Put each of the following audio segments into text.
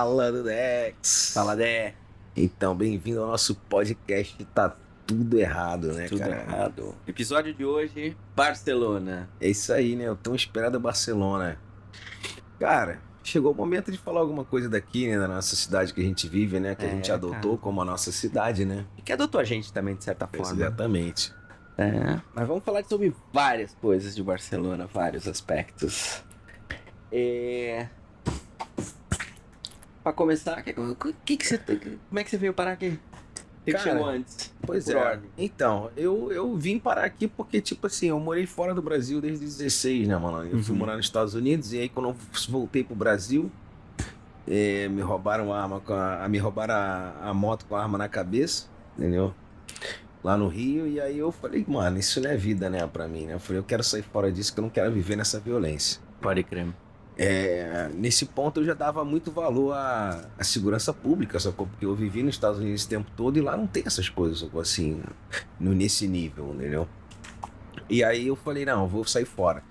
Falando Dex. Fala, Dé. Então, bem-vindo ao nosso podcast Tá Tudo Errado, né, Tudo cara? errado. Episódio de hoje, Barcelona. É isso aí, né? O tão esperado Barcelona. Cara, chegou o momento de falar alguma coisa daqui, né? Da nossa cidade que a gente vive, né? Que a É, gente adotou cara. como a nossa cidade, né? E que adotou a gente também, de certa forma. Exatamente. É, mas vamos falar sobre várias coisas de Barcelona, vários aspectos. É... Pra começar, que, que, que você, como é que você veio parar aqui? Que, que Cara, chegou antes? Pois é. ordem. Então, eu, eu vim parar aqui porque, tipo assim, eu morei fora do Brasil desde os 16, né, mano? Eu fui Uhum. morar nos Estados Unidos e aí quando eu voltei pro Brasil, eh, me roubaram a arma a- me roubaram a, a moto com a arma na cabeça, entendeu? Lá no Rio, e aí eu falei, mano, isso não é vida, né, pra mim, né? Eu falei, eu quero sair fora disso, que eu não quero viver nessa violência. Pode crer. É, nesse ponto eu já dava muito valor à, à segurança pública, sacou? Porque eu vivi nos Estados Unidos esse tempo todo e lá não tem essas coisas, sacou? Assim, no, nesse nível, entendeu? E aí eu falei, não, eu vou sair fora.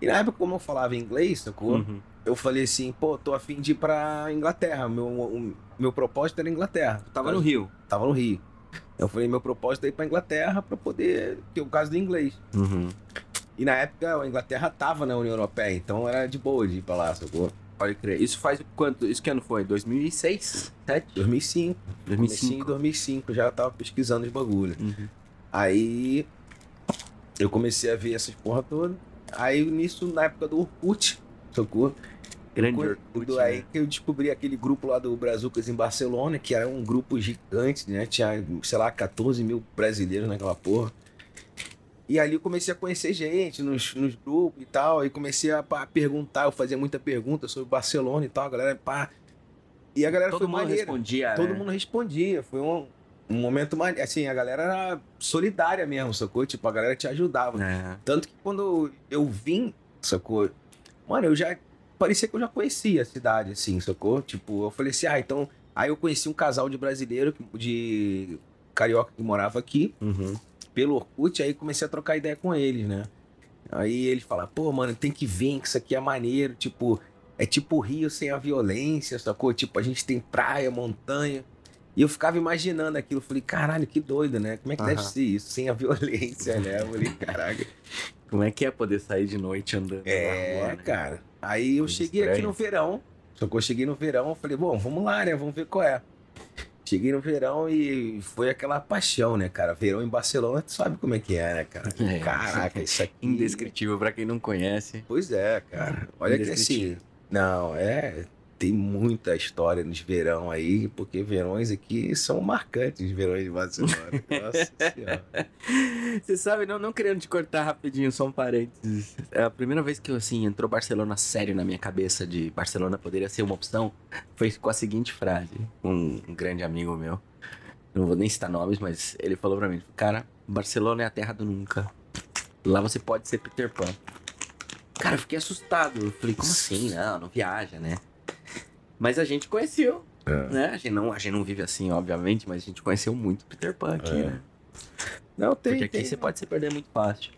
E na época, como eu falava inglês, sacou? Uhum. Eu falei assim, pô, tô afim de ir pra Inglaterra. Meu, o meu propósito era Inglaterra. Tava no Rio. Tava no Rio. Eu falei, meu propósito é ir pra Inglaterra pra poder ter o caso do inglês. Uhum. E na época a Inglaterra tava na União Europeia, então era de boa de ir pra lá, sacou? Pode crer. Isso faz quanto? Isso que ano foi? 2006? 2007? 2005. Comecei em 2005. 2005, já tava pesquisando os bagulho. Uhum. Aí eu comecei a ver essas porra toda. Aí nisso, na época do Orkut, sacou? Grande Orkut, do- aí né? que eu descobri aquele grupo lá do Brazucas em Barcelona, que era um grupo gigante, né? Tinha, sei lá, 14 mil brasileiros naquela porra. E ali eu comecei a conhecer gente nos, nos grupos e tal. Aí comecei a pá, perguntar, eu fazia muita pergunta sobre Barcelona e tal. A galera, pá. E a galera Todo foi mundo maneira. respondia, Todo né? mundo respondia. Foi um, um momento maneiro. Assim, a galera era solidária mesmo, sacou? Tipo, a galera te ajudava. É. Tanto que quando eu vim, sacou? Mano, eu já. Parecia que eu já conhecia a cidade, assim, sacou? Tipo, eu falei assim, ah, então. Aí eu conheci um casal de brasileiro, de carioca que morava aqui, Uhum. Pelo Orkut, aí comecei a trocar ideia com eles, né? Aí eles falaram, pô, mano, tem que vir, que isso aqui é maneiro, tipo, é tipo Rio sem a violência, sacou? Tipo, a gente tem praia, montanha. E eu ficava imaginando aquilo, falei, caralho, que doido, né? Como é que deve Aham. ser isso? Sem a violência, né? Eu falei, caraca. Como é que é poder sair de noite andando É, rua, né? cara. Aí eu cheguei aqui estranha. no verão. Só que eu cheguei no verão, eu falei, bom, vamos lá, né? Vamos ver qual é. Cheguei no verão e foi aquela paixão, né, cara? Verão em Barcelona, tu sabe como é que é, né, cara? É. Caraca, isso aqui. Indescritível pra quem não conhece. Pois é, cara. Olha que assim. Não, é. Tem muita história nos verão aí, porque verões aqui são marcantes, verões de Barcelona. Nossa senhora. Você sabe, não, não querendo te cortar rapidinho, só um parênteses. É a primeira vez que, assim, entrou Barcelona sério na minha cabeça de Barcelona poderia ser uma opção, foi com a seguinte frase. Um, um grande amigo meu, não vou nem citar nomes, mas ele falou pra mim, cara, Barcelona é a terra do nunca. Lá você pode ser Peter Pan. Cara, eu fiquei assustado. Eu falei, como assim? Não, não viaja, né? Mas a gente conheceu, É. né? A gente, não, a gente não vive assim, obviamente, mas a gente conheceu muito Peter Pan aqui, É. né? Não, tem. Porque aqui tem- você pode se perder muito fácil.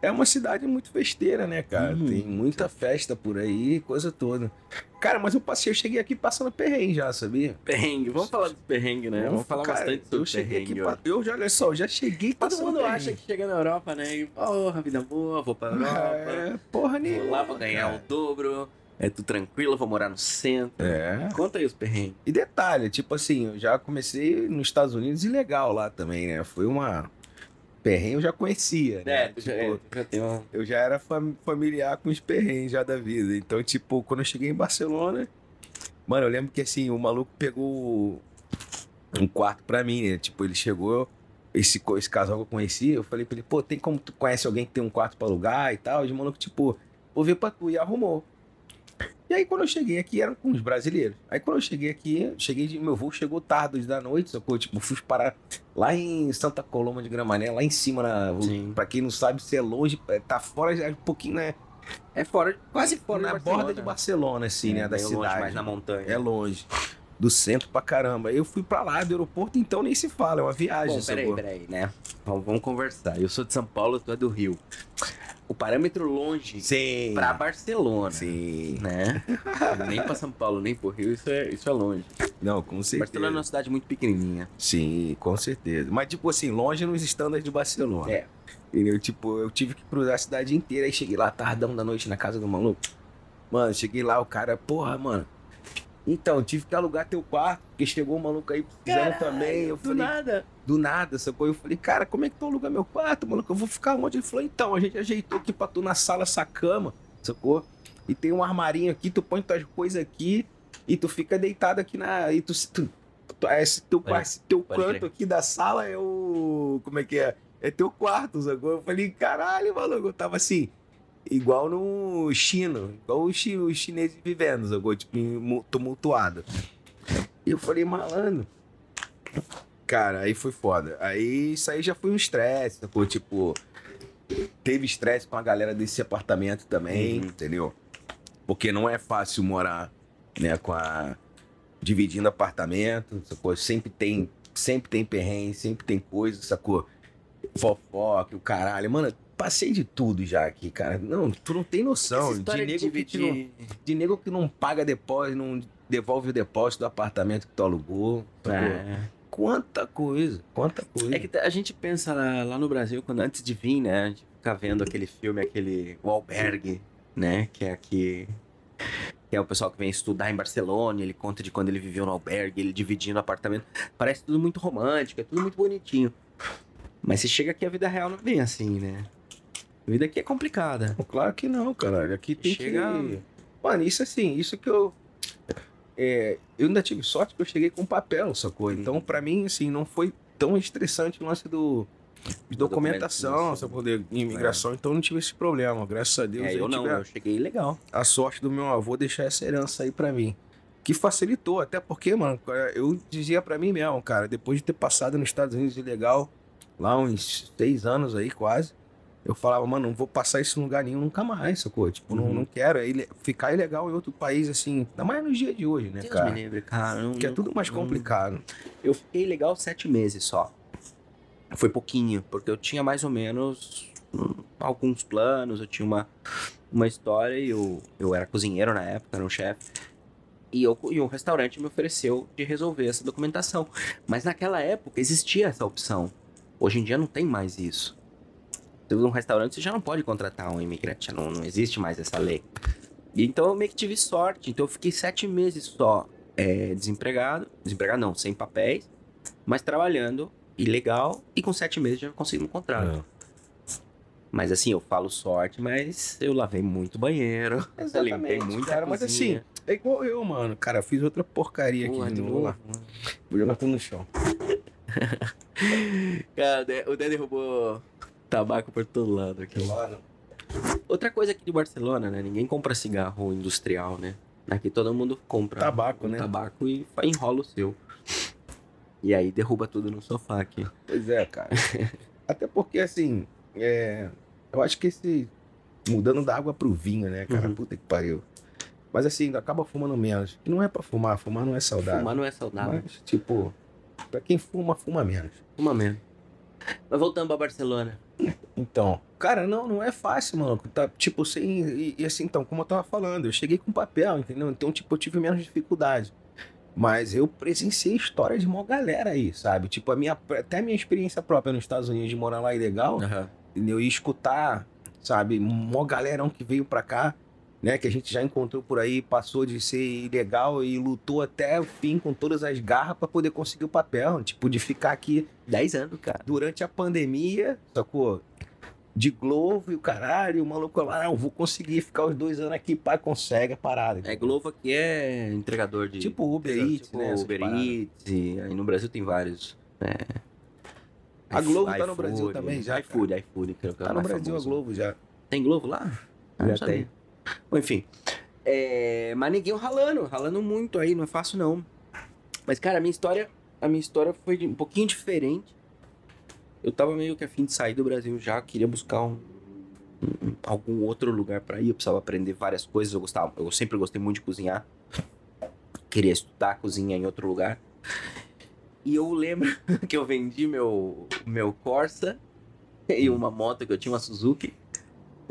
É uma cidade muito festeira, né, cara? Hum. Tem muita festa por aí, coisa toda. Cara, mas eu passei, eu cheguei aqui passando perrengue já, sabia? Perrengue, vamos falar dos perrengue, né? Vamos falar Cara, bastante eu sobre cheguei perrengue. aqui, eu já, olha só, eu já cheguei Todo passando mundo perrengue. acha que chega na Europa, né? E, porra, vida boa, vou pra Europa. É, porra nenhuma. Vou lá, vou ganhar cara. o dobro. É tudo tranquilo, vou morar no centro. É. Conta aí os perrengues. E detalhe, tipo assim, eu já comecei nos Estados Unidos ilegal lá também, né? Foi uma. Perrengue eu já conhecia, né? É, já, Tipo, é, já uma... eu já era fam- familiar com os perrengues já da vida. Então, tipo, quando eu cheguei em Barcelona, mano, eu lembro que assim, o maluco pegou um quarto pra mim, né? Tipo, ele chegou, esse, esse casal que eu conhecia, eu falei pra ele, pô, tem como tu conhece alguém que tem um quarto pra alugar e tal? E o maluco, tipo, vou ver pra tu, e arrumou. E aí, quando eu cheguei aqui, eram com os brasileiros. Aí, quando eu cheguei aqui, cheguei de. Meu voo chegou tarde da noite, sacou? Tipo, fui parar lá em Santa Coloma de Gramané, lá em cima, na, Sim. pra quem não sabe, se é longe, é, tá fora, é um pouquinho, né? É fora, quase fora na de borda de Barcelona, assim, né? Da cidade. longe, mais na montanha. É longe. Do centro pra caramba. Eu fui pra lá do aeroporto, então nem se fala, é uma viagem. Bom, peraí, sacou? peraí, né? Vamos, vamos conversar. Eu sou de São Paulo, tu é do Rio. O parâmetro longe Sim. pra Barcelona. Sim. Né? nem pra São Paulo, nem pro Rio, isso é, isso é longe. Não, com certeza. Barcelona é uma cidade muito pequenininha. Sim, com certeza. Mas, tipo assim, longe nos estándares de Barcelona. É. Entendeu? Tipo, eu tive que cruzar a cidade inteira. Aí cheguei lá tardão da noite na casa do maluco. Mano, cheguei lá, o cara, porra, mano. Então, tive que alugar teu quarto, porque chegou um maluco aí precisando também. Eu do falei, nada. Do nada, sacou? Eu falei, cara, como é que tu aluga meu quarto, maluco? Eu vou ficar onde? Ele falou, então, a gente ajeitou aqui pra tu na sala essa cama, sacou? E tem um armarinho aqui, tu põe tuas coisas aqui e tu fica deitado aqui na. E tu. tu, tu esse teu, Pode- esse teu canto crer. aqui da sala é o. Como é que é? É teu quarto, sacou? Eu falei, caralho, maluco, eu tava assim. Igual no chino, igual os, chi- os chineses vivendo, sacou? Tipo, tumultuado. E eu falei, malandro. Cara, aí foi foda. Aí isso aí já foi um estresse, sacou? Tipo, teve estresse com a galera desse apartamento também, Uhum. entendeu? Porque não é fácil morar, né, com a. dividindo apartamento, sacou? Sempre tem, sempre tem perrengue, sempre tem coisa, sacou? Fofoca, o caralho. Mano, passei de tudo já aqui, cara. Não, tu não tem noção. De nego, de que não, de nego que não paga depósito, não devolve o depósito do apartamento que tu alugou. É. Quanta coisa, quanta coisa. É que a gente pensa lá, lá no Brasil, quando antes de vir, né? A gente fica vendo aquele filme, aquele O Albergue, né? Que é aqui. Que é o pessoal que vem estudar em Barcelona, ele conta de quando ele viveu no albergue, ele dividindo apartamento. Parece tudo muito romântico, é tudo muito bonitinho. Mas se chega aqui, a vida real não é bem assim, né? A vida aqui é complicada. Claro que não, caralho. Aqui tem Chega- que... Mano, isso assim, isso que eu... é, eu ainda tive sorte que eu cheguei com papel, sacou? Então, pra mim, assim, não foi tão estressante o lance do... De documentação, documentação. sacou? De imigração, então não tive esse problema. Graças a Deus. É, eu não, eu cheguei legal. a sorte do meu avô deixar essa herança aí pra mim. Que facilitou, até porque, mano, eu dizia pra mim mesmo, cara, depois de ter passado nos Estados Unidos ilegal, lá uns seis anos aí quase, eu falava, mano, não vou passar isso em lugar nenhum nunca mais, sacou? Tipo, não, Uhum. não quero é ile- ficar ilegal em outro país, assim, ainda mais nos dias de hoje, né, Deus cara? me livre, cara. não- Que é não- tudo mais não- complicado. Eu fiquei legal sete meses só. Foi pouquinho, porque eu tinha mais ou menos alguns planos, eu tinha uma, uma história e eu, eu era cozinheiro na época, era um chefe. E, eu, e um restaurante me ofereceu de resolver essa documentação. Mas naquela época existia essa opção. Hoje em dia não tem mais isso. Num restaurante, você já não pode contratar um imigrante, não, não existe mais essa lei. Então eu meio que tive sorte. Então eu fiquei sete meses só é, desempregado. Desempregado não, sem papéis, mas trabalhando ilegal. E com sete meses já consegui um contrato. É. Mas assim, eu falo sorte, mas eu lavei muito banheiro. Exatamente, limpei muito cara, mas cozinha. É igual eu, mano. Cara, eu fiz outra porcaria aqui Porra, de novo. lá. Vou jogar tudo no chão. Cara, o Dé derrubou tabaco por todo lado aqui. Outra coisa aqui de Barcelona, né? Ninguém compra cigarro industrial, né? Aqui todo mundo compra Tabaco, um né? tabaco e enrola o seu. E aí derruba tudo no sofá aqui. Pois é, cara. Até porque, assim, é, eu acho que esse. Mudando da água pro vinho, né, cara? Uhum. Puta que pariu. Mas assim, acaba fumando menos. E não é pra fumar, fumar não é saudável. Fumar não é saudável. Mas, tipo, pra quem fuma, fuma menos. Fuma mesmo. Mas voltando pra Barcelona. Então, cara, não, não é fácil, mano. Tá, tipo, sem. E, e assim, então, como eu tava falando, eu cheguei com papel, entendeu? Então, tipo, eu tive menos dificuldade. Mas eu presenciei história de uma galera aí, sabe? Tipo, a minha, até a minha experiência própria nos Estados Unidos de morar lá ilegal. entendeu? E escutar, sabe, mó galerão que veio pra cá, né, que a gente já encontrou por aí, passou de ser ilegal e lutou até o fim com todas as garras pra poder conseguir o papel, tipo, de ficar aqui 10 anos, cara. durante a pandemia, sacou? De Globo e o caralho, o maluco lá, não, vou conseguir ficar os dois anos aqui, pai, consegue a parada. É, Glovo aqui é entregador de. Tipo Uber Eats, tipo né? Uber. Eats. e Aí no Brasil tem vários. É. A Globo tá no Brasil também já, iFood, iFood, que é o é Tá no Brasil a famoso. Globo já. Tem Globo lá? Ah, Já não sabia. Bom, enfim. É, mas ninguém ralando, ralando muito aí, não é fácil não. Mas, cara, a minha história, a minha história foi um pouquinho diferente. Eu tava meio que a fim de sair do Brasil já, queria buscar um, um- algum outro lugar pra ir, eu precisava aprender várias coisas, eu gostava, eu sempre gostei muito de cozinhar. Queria estudar cozinha em outro lugar. E eu lembro que eu vendi meu meu Corsa e uma moto que eu tinha, uma Suzuki.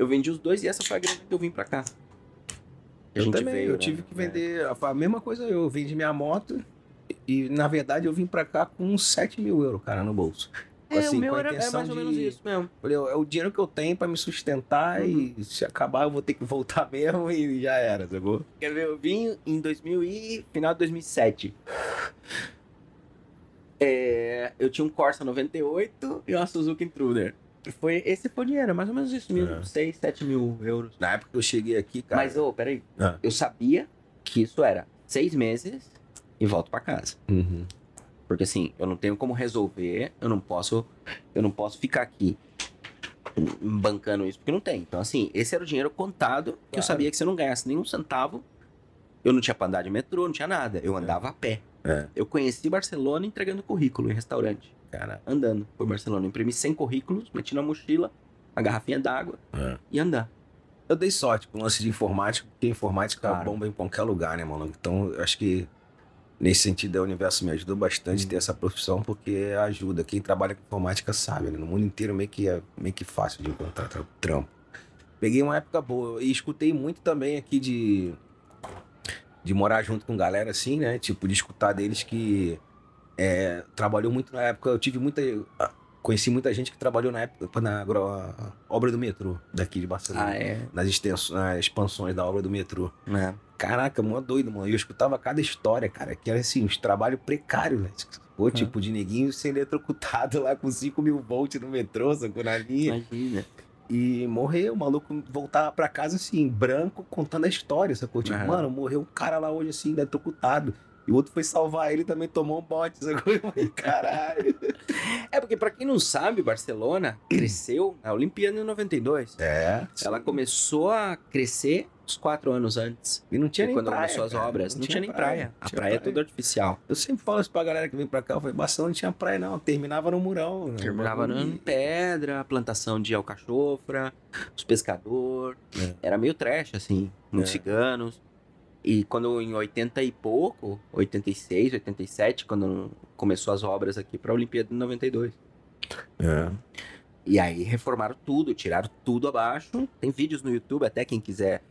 Eu vendi os dois e essa foi a grana que eu vim pra cá. A Eu gente também, veio, eu né? tive que É. vender. A a mesma coisa, eu vendi minha moto e, na verdade, eu vim pra cá com uns 7 mil euros, cara, no bolso. É, Assim, o meu era é mais ou menos de- isso mesmo. Falei, é o dinheiro que eu tenho pra me sustentar Uhum. e se acabar eu vou ter que voltar mesmo e já era, sacou? Quer ver? Eu vim em 2000 e... final de 2007. É, eu tinha um Corsa 98 e uma Suzuki Intruder. Foi, esse foi o dinheiro, mais ou menos isso, mil, É. 6, 7 mil euros. Na época que eu cheguei aqui, cara. Mas, ô, peraí. Ah. Eu sabia que isso era seis meses e volto pra casa. Uhum. Porque assim, eu não tenho como resolver, eu não posso, eu não posso ficar aqui bancando isso, porque não tem. Então assim, esse era o dinheiro contado, que eu Claro. sabia que se eu não ganhasse nenhum centavo, eu não tinha pra andar de metrô, não tinha nada. Eu andava a pé. É. Eu conheci Barcelona entregando currículo em restaurante, Cara, andando por Barcelona. Eu imprimi 100 currículos, meti na mochila, a garrafinha d'água É. e andar. eu dei sorte com o lance de informática, porque informática Claro. bomba em qualquer lugar, né, mano? Então, eu acho que nesse sentido o universo me ajudou bastante Hum. ter essa profissão, porque ajuda. Quem trabalha com informática sabe, né? No mundo inteiro meio que é meio que fácil de encontrar tra- trampo. Peguei uma época boa e escutei muito também aqui de de morar junto com galera assim, né? Tipo, de escutar deles que é, trabalhou muito na época. Eu tive muita. ah, Conheci muita gente que trabalhou na época na obra do metrô daqui de Barcelona. Ah, é. Nas, extensões, nas expansões da obra do metrô. É. Caraca, mó doido, mano. E eu escutava cada história, cara, que era assim, uns trabalhos precários, né? Pô, É. tipo, de neguinho sendo eletrocutado lá com 5 mil volts no metrô, sacou na linha. Imagina. E morreu, o maluco voltava pra casa assim, branco, contando a história, sacou? Tipo, Aham. mano, morreu um cara lá hoje assim, eletrocutado. E o outro foi salvar ele e também tomou um bote, falei, caralho. É porque, pra quem não sabe, Barcelona cresceu na Olimpíada em 92. É. Ela começou a crescer uns quatro anos antes. E não tinha nem quando praia, começou as obras. Não, tinha, nem praia. A Tinha praia, é toda artificial. Eu sempre falo isso pra galera que vem pra cá, eu falei, Barcelona não tinha praia não, terminava no murão. né? Terminava Bagulho. em pedra, plantação de alcachofra, os pescadores. É. Era meio trash, assim, muitos É. ciganos. E quando em 80 e pouco, 86, 87, quando começou as obras aqui pra Olimpíada de 92. É. E aí reformaram tudo, tiraram tudo abaixo. Tem vídeos no YouTube, até quem quiser,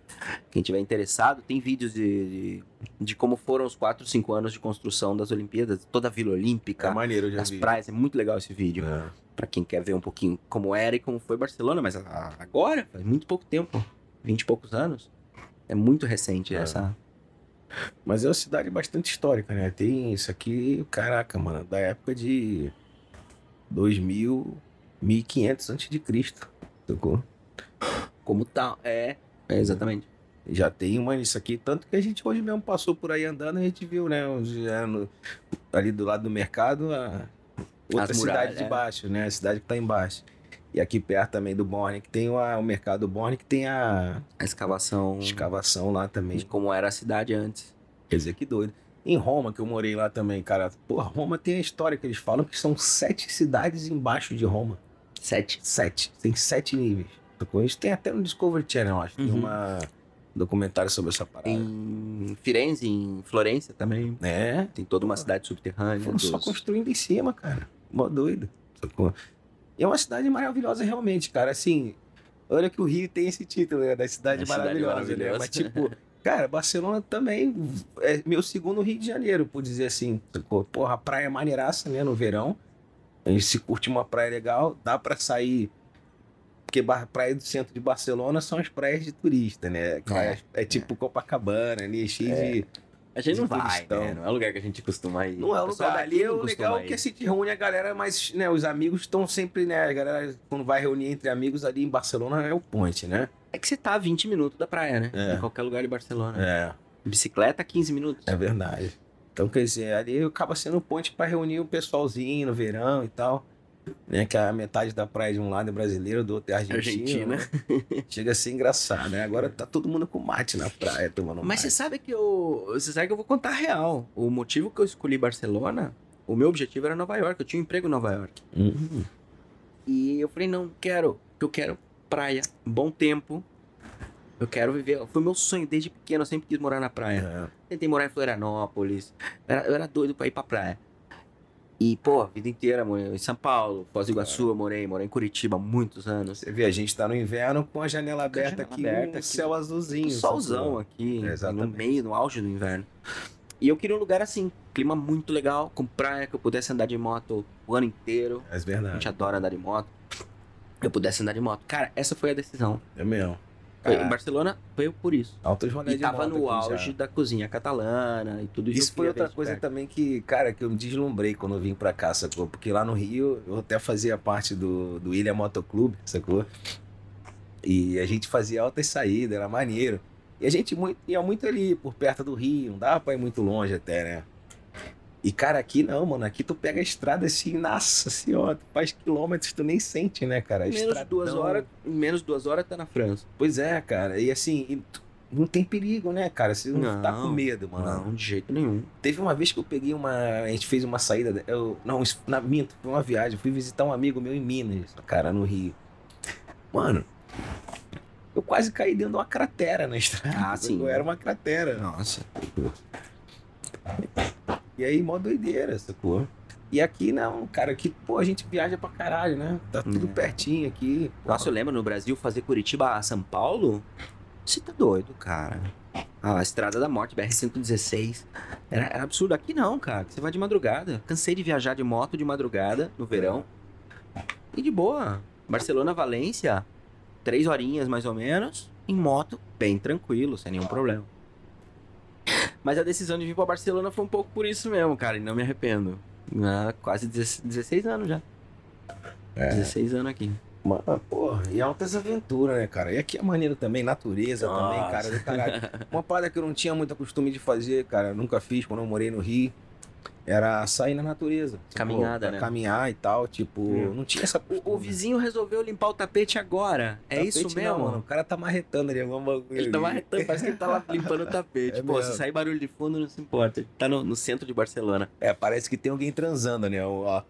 quem tiver interessado, tem vídeos de, de, de como foram os 4, 5 anos de construção das Olimpíadas, toda a Vila É Olímpica, maneiro, eu já as vi. praias. É muito legal esse vídeo. É. Pra quem quer ver um pouquinho como era e como foi Barcelona, mas a- agora, faz muito pouco tempo, 20 e poucos anos. É muito recente É. essa. Mas é uma cidade bastante histórica, né? Tem isso aqui, caraca, mano, da época de 2000, 1500 antes de Cristo, sacou? Como tal. É, é exatamente. Já tem uma isso aqui, tanto que a gente hoje mesmo passou por aí andando, a gente viu, né? é, no- ali do lado do mercado, a outra As cidade muralhas, de é. baixo, né? A cidade que tá embaixo. E aqui perto também do Borne, que tem o, o mercado Borne, que tem a A escavação escavação lá também. de como era a cidade antes. Quer dizer, que doido. Em Roma, que eu morei lá também, cara. Porra, Roma tem a história que eles falam que são sete cidades embaixo de Roma. Sete. Sete. Tem sete níveis. Isso tem até no Discovery Channel, acho. Tem Uhum. uma documentário sobre essa parada. Em Firenze, em Florença também. É, Tem toda uma cidade subterrânea. foram só dos- construindo em cima, cara. Mó doido. Sacou? É uma cidade maravilhosa realmente, cara. Assim, olha que o Rio tem esse título, né? Da cidade É cidade maravilhosa, né? maravilhosa. Mas, tipo, cara, Barcelona também é meu segundo Rio de Janeiro, por dizer assim. Porra, a praia é maneiraça, né? No verão. A gente se curte uma praia legal, dá pra sair. Porque praia do centro de Barcelona são as praias de turista, né? Praias- É, tipo Copacabana, ali, cheio de. A gente não vai, né? Não é lugar que a gente costuma ir. Não é o lugar ali, é o legal é ir. que se reúne a galera, mas né, os amigos estão sempre, né? A galera, quando vai reunir entre amigos ali em Barcelona, é o ponte, né? É que você tá a 20 minutos da praia, né? É. Em qualquer lugar de Barcelona. É, Bicicleta, 15 minutos. é verdade. Então, quer dizer, ali acaba sendo o ponte para reunir o pessoalzinho no verão e tal. Né, que a metade da praia de um lado é brasileiro, do outro é. Argentina. né? Chega a ser engraçado, né? Agora tá todo mundo com mate na praia tomando Mas você mate. sabe que eu. Você sabe que eu vou contar a real. O motivo que eu escolhi Barcelona, o meu objetivo era Nova York. Eu tinha um emprego em Nova York. Hum, E eu falei, não, quero. Eu quero praia, bom tempo. Eu quero viver. Foi meu sonho desde pequeno, eu sempre quis morar na praia. é. Tentei morar em Florianópolis. Eu era, eu era doido pra ir pra praia. E, pô, a vida inteira, morei em São Paulo, Foz do Iguaçu, eu morei, morei em Curitiba há muitos anos. Você vê, a gente tá no inverno com a janela Com a aberta janela aqui, aberta um aqui. céu azulzinho. Um solzão aqui, no Exatamente. meio, no auge do inverno. E eu queria um lugar assim, clima muito legal, com praia, que eu pudesse andar de moto o ano inteiro. É A gente verdade. adora andar de moto. Eu pudesse andar de moto. Cara, essa foi a decisão. É mesmo. Foi, em Barcelona foi por isso. Altos rolês E de tava no aqui já. auge da cozinha catalana e tudo isso. Isso foi outra coisa perto. também que, cara, que eu me deslumbrei quando eu vim pra cá, sacou? Porque lá no Rio eu até fazia parte do, do Ilha Motoclube, sacou? E a gente fazia altas saídas, era maneiro. E a gente muito, ia muito ali, por perto do Rio, não dava pra ir muito longe até, né? E, cara, aqui não, mano. Aqui tu pega a estrada assim, nossa senhora, tu faz quilômetros, tu nem sente, né, cara? Menos de duas Estradão. horas, menos duas horas tá na França. Pois é, cara. E assim, não tem perigo, né, cara? Você não, tá com Não, medo, mano. Não, de jeito nenhum. Teve uma vez que eu peguei uma. A gente fez uma saída. Eu, não, na minto, foi uma viagem. Eu fui visitar um amigo meu em Minas, cara, no Rio. Mano, eu quase caí dentro de uma cratera na estrada. Ah, sim. Era uma cratera. Nossa. E aí, mó doideira, sacou? E aqui não, cara, aqui, pô, a gente viaja pra caralho, né? Tá tudo É. pertinho aqui. pô. Nossa, eu lembro no Brasil fazer Curitiba a São Paulo? Você tá doido, cara. Ah, a Estrada da Morte, BR-116. Era, era absurdo. Aqui não, cara. Você vai de madrugada. Cansei de viajar de moto de madrugada, no verão. E de boa. Barcelona, Valência, três horinhas mais ou menos. Em moto, bem tranquilo, sem nenhum problema. Mas a decisão de vir pra Barcelona foi um pouco por isso mesmo, cara. E não me arrependo. Ah, quase 16 anos já. É. 16 anos aqui. Mano, porra, e altas aventuras, né, cara? E aqui é maneiro também, natureza também, Nossa. cara, do caralho. Uma parada que eu não tinha muito costume de fazer, cara, nunca fiz quando eu morei no Rio, era sair na natureza. Tipo, Caminhada, pra né? Caminhar e tal, tipo, Hum. não tinha essa O, o vizinho resolveu limpar o tapete agora. É Tapete isso não, mesmo? mano, o cara tá marretando ali algum bagulho. Ele tá ali. marretando, parece que ele tá lá limpando o tapete. É Pô, mesmo. se sair barulho de fundo, não se importa. Ele tá no, no centro de Barcelona. É, parece que tem alguém transando, né? Ó.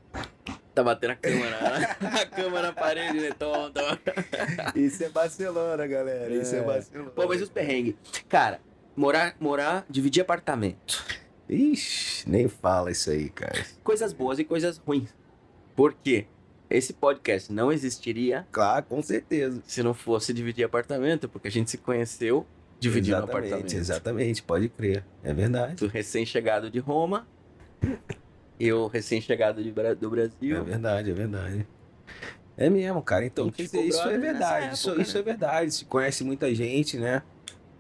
Tá batendo a câmera. a câmera na parede, né? Tom, tom. Isso é Barcelona, galera. Isso é É. Barcelona. Pô, mas os perrengues. Cara, morar, morar, dividir apartamento. Ixi, nem fala isso aí, cara. Coisas boas e coisas ruins. Por quê? Esse podcast não existiria Claro, com certeza. se não fosse dividir apartamento, porque a gente se conheceu dividindo exatamente, apartamento. Exatamente, pode crer. É verdade. Tu recém-chegado de Roma. Eu recém-chegado Bra- do É Brasil. verdade, é verdade. É mesmo, cara. Então, dizer, isso é verdade. Isso, época, isso né? é verdade. Se conhece muita gente, né?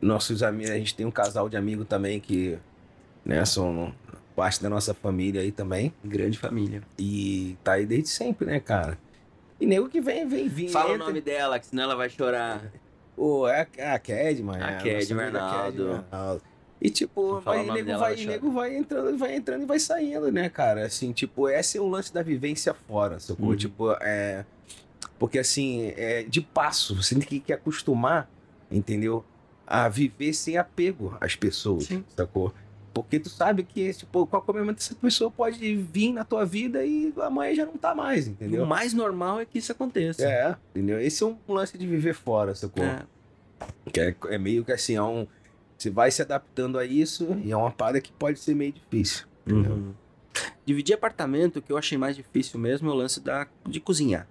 Nossos amigos, a gente tem um casal de amigos também que, né, são parte da nossa família aí também. Grande família. E tá aí desde sempre, né, cara? E nego que vem, vem, vem. Fala o entra. nome dela, que senão ela vai chorar. Ô, é a, é a Kedman. A é Kedman nossa amiga Arnaldo. Kedman Arnaldo. E tipo, vai, o nego, dela, vai, nego vai entrando, vai entrando e vai saindo, né, cara? Assim, tipo, esse é o lance da vivência fora, sacou? Uhum. Tipo, é. Porque assim, é de passo, você tem que, que acostumar, entendeu? A viver sem apego às pessoas, Sim. sacou? Porque tu sabe que, tipo, qualquer momento essa pessoa pode vir na tua vida e amanhã já não tá mais, entendeu? O mais normal é que isso aconteça. É, entendeu? Esse é um lance de viver fora, sacou? É. Que é, é meio que assim, é um. Você vai se adaptando a isso e é uma parada que pode ser meio difícil. entendeu? Uhum. Dividir apartamento, o que eu achei mais difícil mesmo é o lance da, de cozinhar.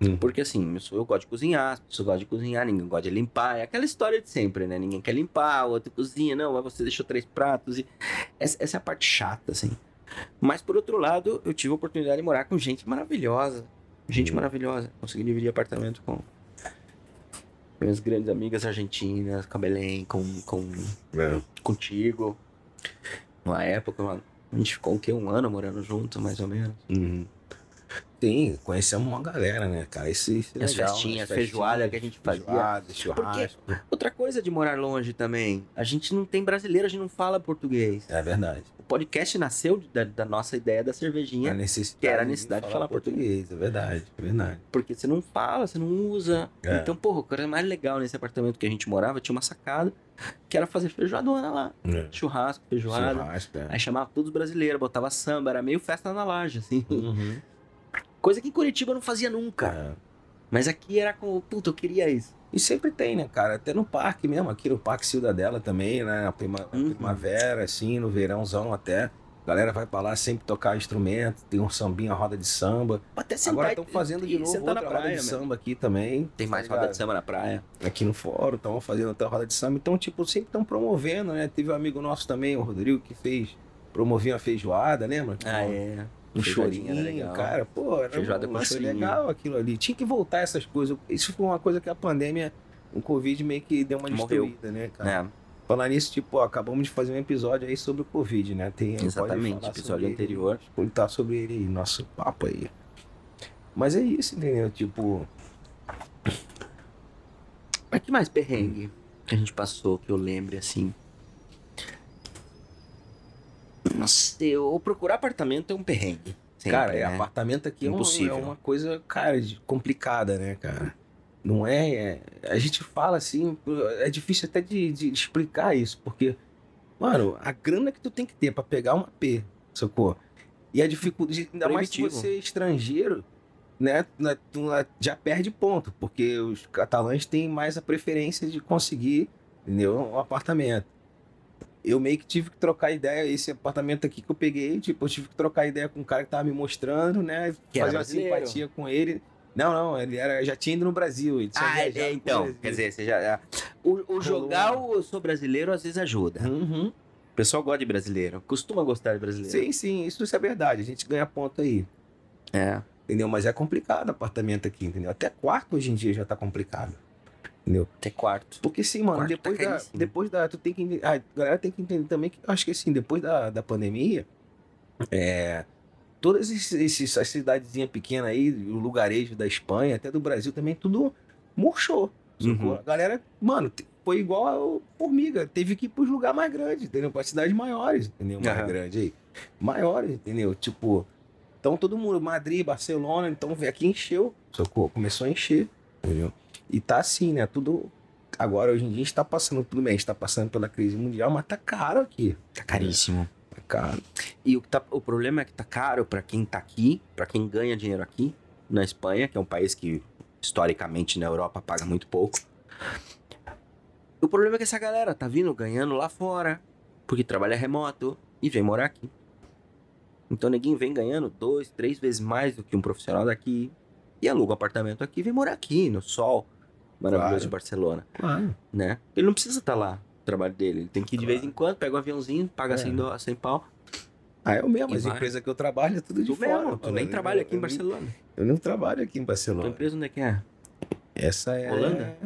Hum. Porque assim, eu, gosto de cozinhar, as pessoas gostam de cozinhar, ninguém gosta de limpar. É aquela história de sempre, né? Ninguém quer limpar, o outro cozinha, não, mas você deixou três pratos. E... Essa, essa é a parte chata, assim. Mas por outro lado, eu tive a oportunidade de morar com gente maravilhosa. Gente Hum. maravilhosa. Consegui dividir apartamento com minhas grandes amigas argentinas, com a Belém, com, com É. contigo. Uma época, uma- a gente ficou o quê? Um ano morando junto, mais ou menos. Uhum. Sim, conhecemos uma galera, né, cara? Isso, isso é As legal, festinhas, as feijoada que a gente fazia. Feijoada, churrasco. Outra coisa de morar longe também, a gente não tem brasileiro, a gente não fala português. É verdade. O podcast nasceu da, da nossa ideia da cervejinha, que era a necessidade de falar português. É verdade, é verdade. porque você não fala, você não usa. É. Então, porra, o coisa mais legal nesse apartamento que a gente morava tinha uma sacada, que era fazer feijoadona lá. Churrasco, feijoada. Churrasco, é. Aí chamava todos os brasileiros, botava samba, era meio festa na laje, assim. Uhum. Coisa que em Curitiba eu não fazia nunca. É. Mas aqui era como, puta, eu queria isso. E sempre tem, né, cara? Até no parque mesmo, aqui no Parque Cidadela também, né? Na prima- Uhum. primavera, assim, no verãozão até. galera vai pra lá sempre tocar instrumento, tem um sambinha, roda de samba. Até sentar Agora estão fazendo de novo outra na roda praia, de meu. samba aqui também. Tem mais tá roda de samba na praia. Aqui no fórum, estão fazendo outra roda de samba. Então, tipo, sempre estão promovendo, né? Teve um amigo nosso também, o Rodrigo, que fez, promovia uma feijoada, lembra? Ah, é. Um chorinho, cara, pô, era Feijoada um lance legal aquilo ali. Tinha que voltar essas coisas. Isso foi uma coisa que a pandemia, o Covid meio que deu uma Morreu. destruída, né, cara? É, Falar nisso, tipo, ó, acabamos de fazer um episódio aí sobre o Covid, né? Tem, exatamente. Episódio anterior. Comentar sobre ele aí, nosso papo aí. Mas é isso, entendeu? Tipo, Mas que mais perrengue que a gente passou, que eu lembre assim? Nossa, eu procurar apartamento é um perrengue. sempre, cara, é, né? apartamento aqui é, Impossível. é uma coisa, cara, de- complicada, né, cara? Não é, é- A gente fala assim, é difícil até de, de explicar isso, porque, mano, a grana que tu tem que ter pra pegar uma P, sacou? E a dificuldade, ainda mais se você é estrangeiro, né? na- Tu já perde ponto, porque os catalães têm mais a preferência de conseguir, entendeu? Um apartamento. Eu meio que tive que trocar ideia, esse apartamento aqui que eu peguei, tipo, eu tive que trocar ideia com um cara que tava me mostrando, né? Que fazer uma simpatia com ele. Não, não, ele era, já tinha ido no Brasil. Ele Ah, é, então. Quer dizer, você já. O, o jogar o eu sou brasileiro às vezes ajuda. Uhum. O pessoal gosta de brasileiro. Costuma gostar de brasileiro. Sim, sim, isso, isso é verdade. A gente ganha ponto aí. É. Entendeu? Mas é complicado apartamento aqui, entendeu? Até quarto hoje em dia já tá complicado. Entendeu? Até quarto. Porque sim, mano, Quarto tá depois, da, caríssimo. depois da. Tu tem que. entender- A galera tem que entender também que eu acho que assim, depois da, da pandemia, é. Todas esses, essas cidadezinhas pequenas aí, o lugarejo da Espanha, até do Brasil também, tudo murchou. Uhum. A galera, mano, foi igual ao formiga. Teve que ir pros lugares mais grandes, entendeu? Pra cidades maiores, entendeu? Mais Aham. grandes aí. Maiores, entendeu? Tipo. Então todo mundo, Madrid, Barcelona, então veio aqui encheu, sacou? Começou a encher, entendeu? E tá assim, né? Tudo. Agora, hoje em dia, a gente tá passando, tudo bem, a gente tá passando pela crise mundial, mas tá caro aqui. Tá caríssimo. Tá caro. E o, tá- o problema é que tá caro pra quem tá aqui, pra quem ganha dinheiro aqui, na Espanha, que é um país que historicamente na Europa paga muito pouco. O problema é que essa galera tá vindo ganhando lá fora, porque trabalha remoto e vem morar aqui. Então ninguém vem ganhando dois, três vezes mais do que um profissional daqui e aluga um apartamento aqui e vem morar aqui, no sol maravilhoso Claro. de Barcelona, Claro. né? Ele não precisa estar lá no trabalho dele, ele tem que ir de Claro. vez em quando, pega um aviãozinho, paga É. 100, dó- 100 pau, Ah, eu mesmo, E as vai. empresas que eu trabalho é tudo de Tu fora. mesmo, tu nem Eu- trabalha aqui em Barcelona. Eu não trabalho aqui em Tua Barcelona. empresa onde é que é? Essa é. Holanda?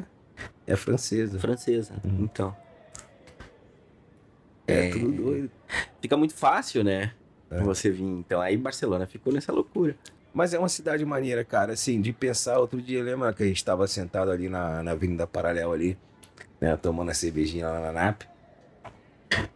É francesa. Francesa. Uhum. Então. É, É. tudo doido. Fica muito fácil, né? É. Você vir. Então aí Barcelona ficou nessa loucura. Mas é uma cidade maneira, cara, assim, de pensar. Outro dia, lembra que a gente estava sentado ali na, na Avenida Paralela ali, né, tomando a cervejinha lá na NAP.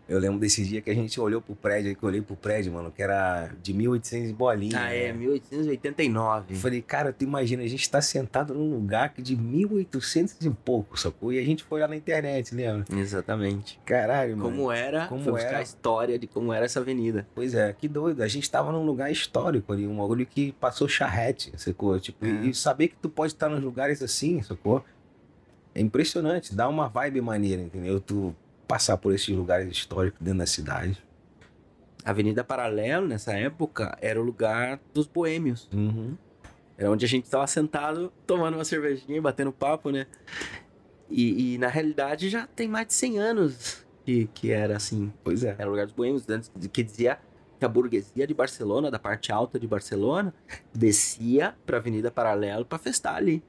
Eu lembro desse dia que a gente olhou pro prédio, que eu olhei pro prédio, mano, que era de 1800 e bolinha. Ah, é, né? 1889. Eu falei, cara, tu imagina, a gente tá sentado num lugar que de 1800 e pouco, sacou? E a gente foi lá na internet, lembra? Exatamente. Caralho, mano. Como era, Como foi era? a história de como era essa avenida. Pois é, que doido. A gente tava num lugar histórico ali, um bagulho que passou charrete, sacou? Tipo, É. e saber que tu pode estar nos lugares assim, sacou? É impressionante, dá uma vibe maneira, entendeu? Tu passar por esses lugares históricos dentro da cidade. A Avenida Paralelo, nessa época, era o lugar dos boêmios. Uhum. Era onde a gente estava sentado, tomando uma cervejinha e batendo papo, né? E, e, na realidade já tem mais de 100 anos que, que era assim. Pois é. Era o lugar dos boêmios, antes de- que dizia que a burguesia de Barcelona, da parte alta de Barcelona, descia pra Avenida Paralelo pra festar ali.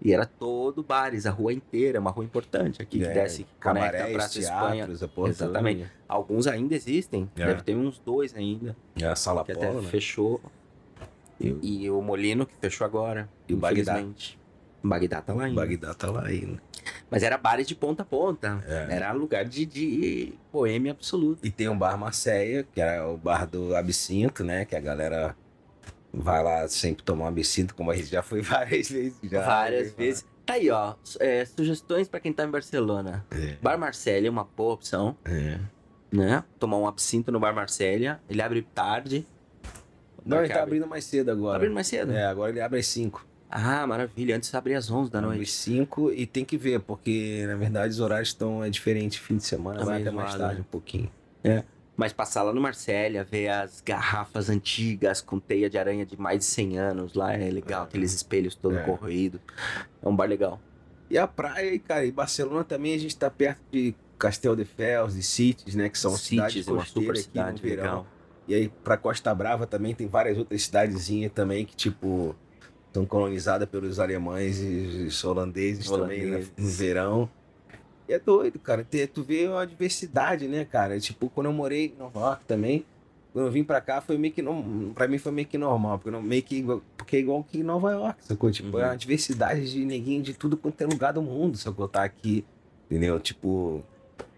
E era todo bares, a rua inteira, uma rua importante aqui que É, desce, que conecta a Praça Espanha. teatros, a porra Exatamente. toda. Alguns ainda existem, É. deve ter uns dois ainda, É a Sala que até né? fechou. E o- E o Molino, que fechou agora, E o Bagdá. Bagdá tá lá O ainda. Bagdá tá lá ainda. Mas era bares de ponta a ponta. É. Era lugar de, de boêmia absoluta. E tem um bar Marseille, que é o bar do Absinto, né? Que a galera vai lá sempre tomar um absinto, como a gente já foi várias vezes. Já, Várias né? vezes. Tá aí, ó. é, sugestões pra quem tá em Barcelona. É. Bar Marcélia é uma boa opção, É. né? Tomar um absinto no Bar Marcélia. Ele abre tarde. Não, ele tá abre- abrindo mais cedo agora. Tá abrindo mais cedo? É, agora ele abre às 5. Ah, maravilha. Antes abria às 11 da noite. às 5 e tem que ver, porque na verdade os horários estão é diferente fim de semana, Tá vai até mais tarde né? um pouquinho. Mas passar lá no Marcélia, ver as garrafas antigas com teia de aranha de mais de 100 anos lá é legal, aqueles espelhos todos É. corroídos. É um bar legal. E a praia, e, cara, em Barcelona também a gente tá perto de Castel de Fels e Cities, né? Que são cidades Cities, é uma super cidade verão. legal. E aí, pra Costa Brava também tem várias outras cidadezinhas também que, tipo, são colonizadas pelos alemães e os holandeses, também Holandeses. né, no verão. E é doido, cara. Tu vê uma diversidade, né, cara? Tipo, quando eu morei em Nova York também, quando eu vim pra cá, foi meio que. Pra mim foi meio que normal, porque, não, meio que, porque é igual que em Nova York, sacou? Tipo, Uhum. é uma diversidade de neguinho de tudo quanto é lugar do mundo, sacou? Tá aqui, entendeu? Tipo,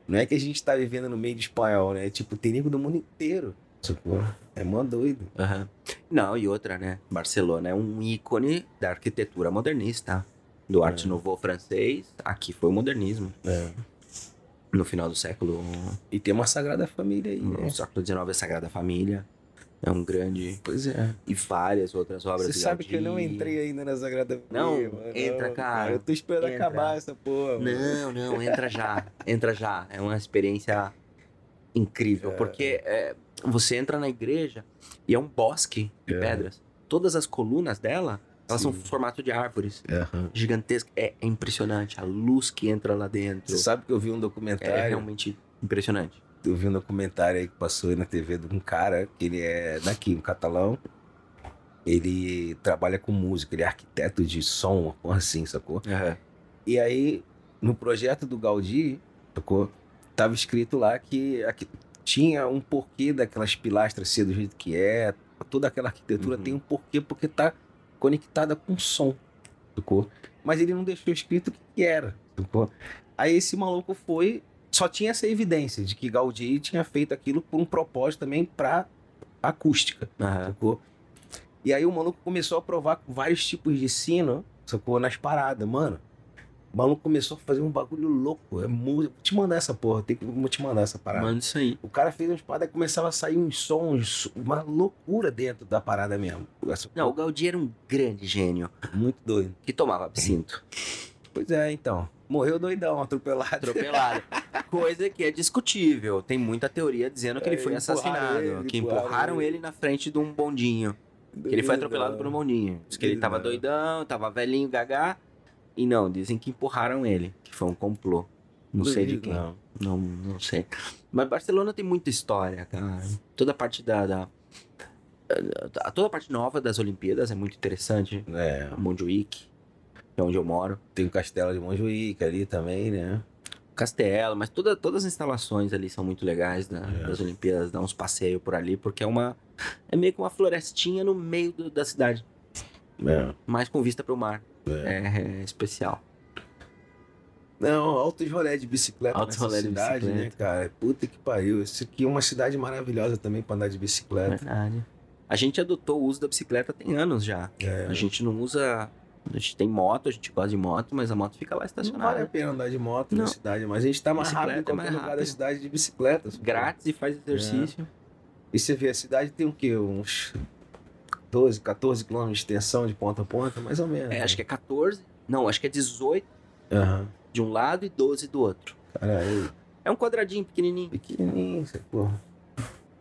não é que a gente tá vivendo no meio de espanhol, né? Tipo, tem nego do mundo inteiro, sacou? É mó doido. Aham. Não, e outra, né? Barcelona é um ícone da arquitetura modernista. Do Arte É. Nouveau francês, aqui foi o modernismo. É. No final do século E tem uma Sagrada Família aí, No né? século XIX, a Sagrada Família é um grande. Pois é. E várias outras obras Você sabe que eu não entrei ainda na Sagrada Não, Família. mano. entra, Não, cara. Eu tô esperando Entra. acabar essa porra. mano. Não, não, entra já. Entra já. É uma experiência incrível. É. Porque é, você entra na igreja e é um bosque de É. pedras. Todas as colunas dela, elas são Sim. formato de árvores. Aham. Gigantesca. É impressionante. A luz que entra lá dentro. Você sabe que eu vi um É documentário. realmente impressionante. Eu vi um documentário aí que passou aí na TV de um cara que ele é daqui, um catalão. Ele trabalha com música, ele é arquiteto de som, uma porra assim, sacou? E aí, no projeto do Gaudí, sacou? Tava escrito lá que aqui tinha um porquê daquelas pilastras ser do jeito que é. Toda aquela arquitetura Uhum. tem um porquê, porque tá conectada com som, sacou? Mas ele não deixou escrito o que era, sacou? Aí esse maluco foi, só tinha essa evidência de que Gaudí tinha feito aquilo por um propósito também pra acústica Aham. sacou? E aí o maluco começou a provar vários tipos de sino, sacou? Nas paradas, mano. O maluco começou a fazer um bagulho louco. É música. Vou te mandar essa porra, tem que, vou te mandar essa parada. Manda isso aí. O cara fez umas paradas e começava a sair uns sons, uma loucura dentro da parada mesmo. Essa Não, o Gaudí era um grande gênio muito doido. que tomava absinto. Pois é, então. Morreu doidão, atropelado. atropelado. Coisa que é discutível. Tem muita teoria dizendo que ele É, foi empurraram assassinado. ele, que empurraram empurraram ele. ele na frente de um bondinho. Que ele foi atropelado por um bondinho. Diz que ele tava Doidão. doidão, tava velhinho, gagá. E não, dizem que empurraram ele. Que foi um complô. Não sei de quem. não. Não, não sei. Mas Barcelona tem muita história, cara. Toda a parte da. da- da- toda a parte nova das Olimpíadas é muito interessante. É, Montjuic, que é onde eu moro. tem o castelo de Montjuic ali também, né? Castelo, mas toda, todas as instalações ali são muito legais da- É. das Olimpíadas, dá uns passeios por ali, porque é uma. É meio que uma florestinha no meio do- da cidade, É. mas com vista para o mar. É. É, é especial. Não, altos rolé de bicicleta Altos nessa rolé de cidade, bicicleta. né, cara? Puta que pariu. Isso aqui é uma cidade maravilhosa também pra andar de bicicleta. Verdade. A gente adotou o uso da bicicleta tem anos já. É. A gente não usa. A gente tem moto, a gente gosta de moto, mas a moto fica lá Não estacionada. vale a pena andar de moto Não. na cidade, mas a gente tá mais Bicicleta rápido em é mais qualquer lugar da cidade de bicicleta. Grátis e faz exercício. E você vê, a cidade tem o quê? Uns 12, 14 quilômetros de extensão de ponta a ponta, mais ou menos. É, acho que é 14. Não, acho que é 18 Aham. de um lado e 12 do outro. Caralho, É um quadradinho pequenininho. pequenininho, sacou?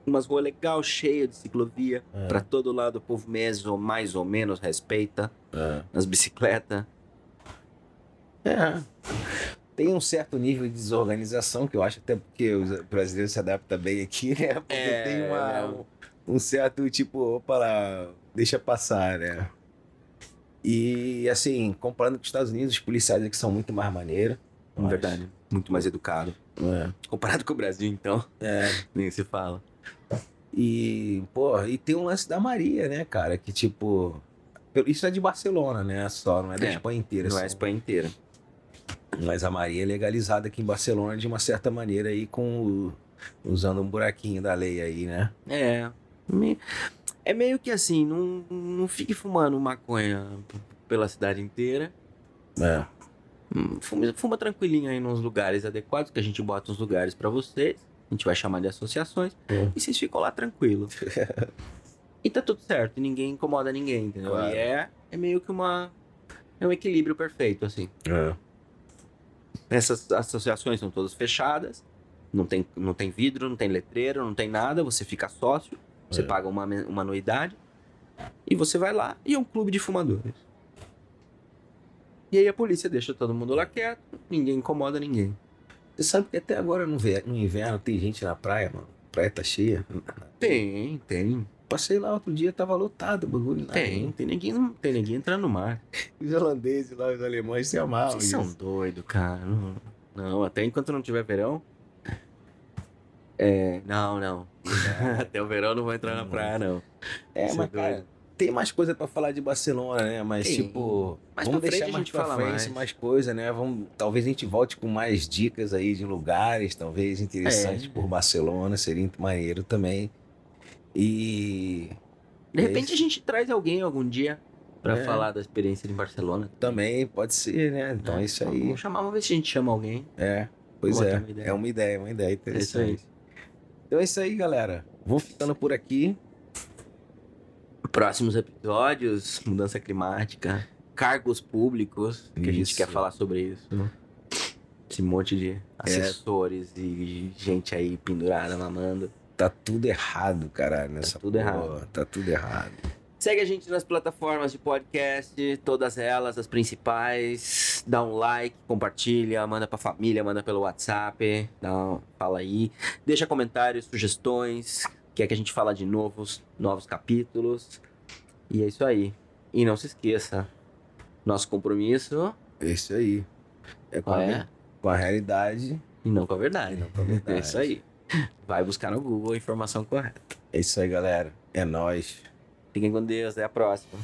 Umas ruas legal, cheia de ciclovia. É. Pra todo lado o povo mesmo, mais ou menos, respeita É. as bicicletas. É. Tem um certo nível de desorganização que eu acho até porque os brasileiros se adaptam bem aqui, né? Porque É, tem uma, não. Um, certo tipo, opa lá, deixa passar, né? E assim, comparando com os Estados Unidos, os policiais aqui são muito mais maneiros. eu acho. Verdade. Muito mais educado. É. Comparado com o Brasil, então, É. nem se fala. E, pô, e tem um lance da Maria, né, cara? Que tipo. Isso é de Barcelona, né? Só, não é da É, Espanha inteira. Não é a só. Espanha inteira. Mas a Maria é legalizada aqui em Barcelona de uma certa maneira aí, com o- usando um buraquinho da lei aí, né? É. É meio que assim, não, não fique fumando maconha pela cidade inteira. É. Hum, Fuma, fuma tranquilinho aí nos lugares adequados, que a gente bota uns lugares pra vocês. A gente vai chamar de associações. É. E vocês ficam lá tranquilo. e tá tudo certo, ninguém incomoda ninguém, entendeu? Claro. E é, é meio que uma. É um equilíbrio perfeito, assim. É. Essas associações são todas fechadas. Não tem, não tem vidro, não tem letreiro, não tem nada. Você fica sócio, você É. paga uma, uma anuidade e você vai lá e é um clube de fumadores. E aí a polícia deixa todo mundo lá quieto, ninguém incomoda ninguém. Você sabe que até agora no, no inverno tem gente na praia, mano. A praia tá cheia. Tem, tem. Passei lá outro dia, tava lotado o bagulho. lá. Tem, tem ninguém, tem ninguém entrando no mar. Os holandeses lá, os alemães se amavam. Vocês são nisso. doidos, cara. Não, não, até enquanto não tiver verão. É, não, não. até o verão não vou entrar na praia, não. É, Você mas é cara, tem mais coisa pra falar de Barcelona, né? Mas tipo, vamos frente deixar a mais gente pra frente mais. mais. coisa, né? Vamos, talvez a gente volte com mais dicas aí de lugares, talvez interessantes É. por Barcelona, seria maneiro também. E De É repente a gente traz alguém algum dia pra É. falar da experiência em Barcelona. também pode ser, né? Então é isso aí. Vamos chamar, vamos ver se a gente chama alguém. É, pois Boa, é. uma ideia. É uma ideia, uma ideia É isso aí. Então é isso aí, galera. Vou ficando por aqui. Próximos episódios, mudança climática, cargos públicos, que a gente Isso. quer falar sobre isso. Esse monte de assessores e gente aí pendurada, mamando. Tá tudo errado, caralho, nessa tudo porra. errado. Tá tudo errado. Segue a gente nas plataformas de podcast, todas elas, as principais. Dá um like, compartilha, manda pra família, manda pelo WhatsApp, dá fala aí. Deixa comentários, sugestões, quer que a gente fala de novos, novos capítulos. E é isso aí. E não se esqueça, nosso compromisso É isso aí. É com, qual a, é? com a realidade. E não com a verdade. E não com a verdade. É isso aí. Vai buscar no Google a informação correta. É isso aí, galera. É nóis. Fiquem com Deus, até a próxima.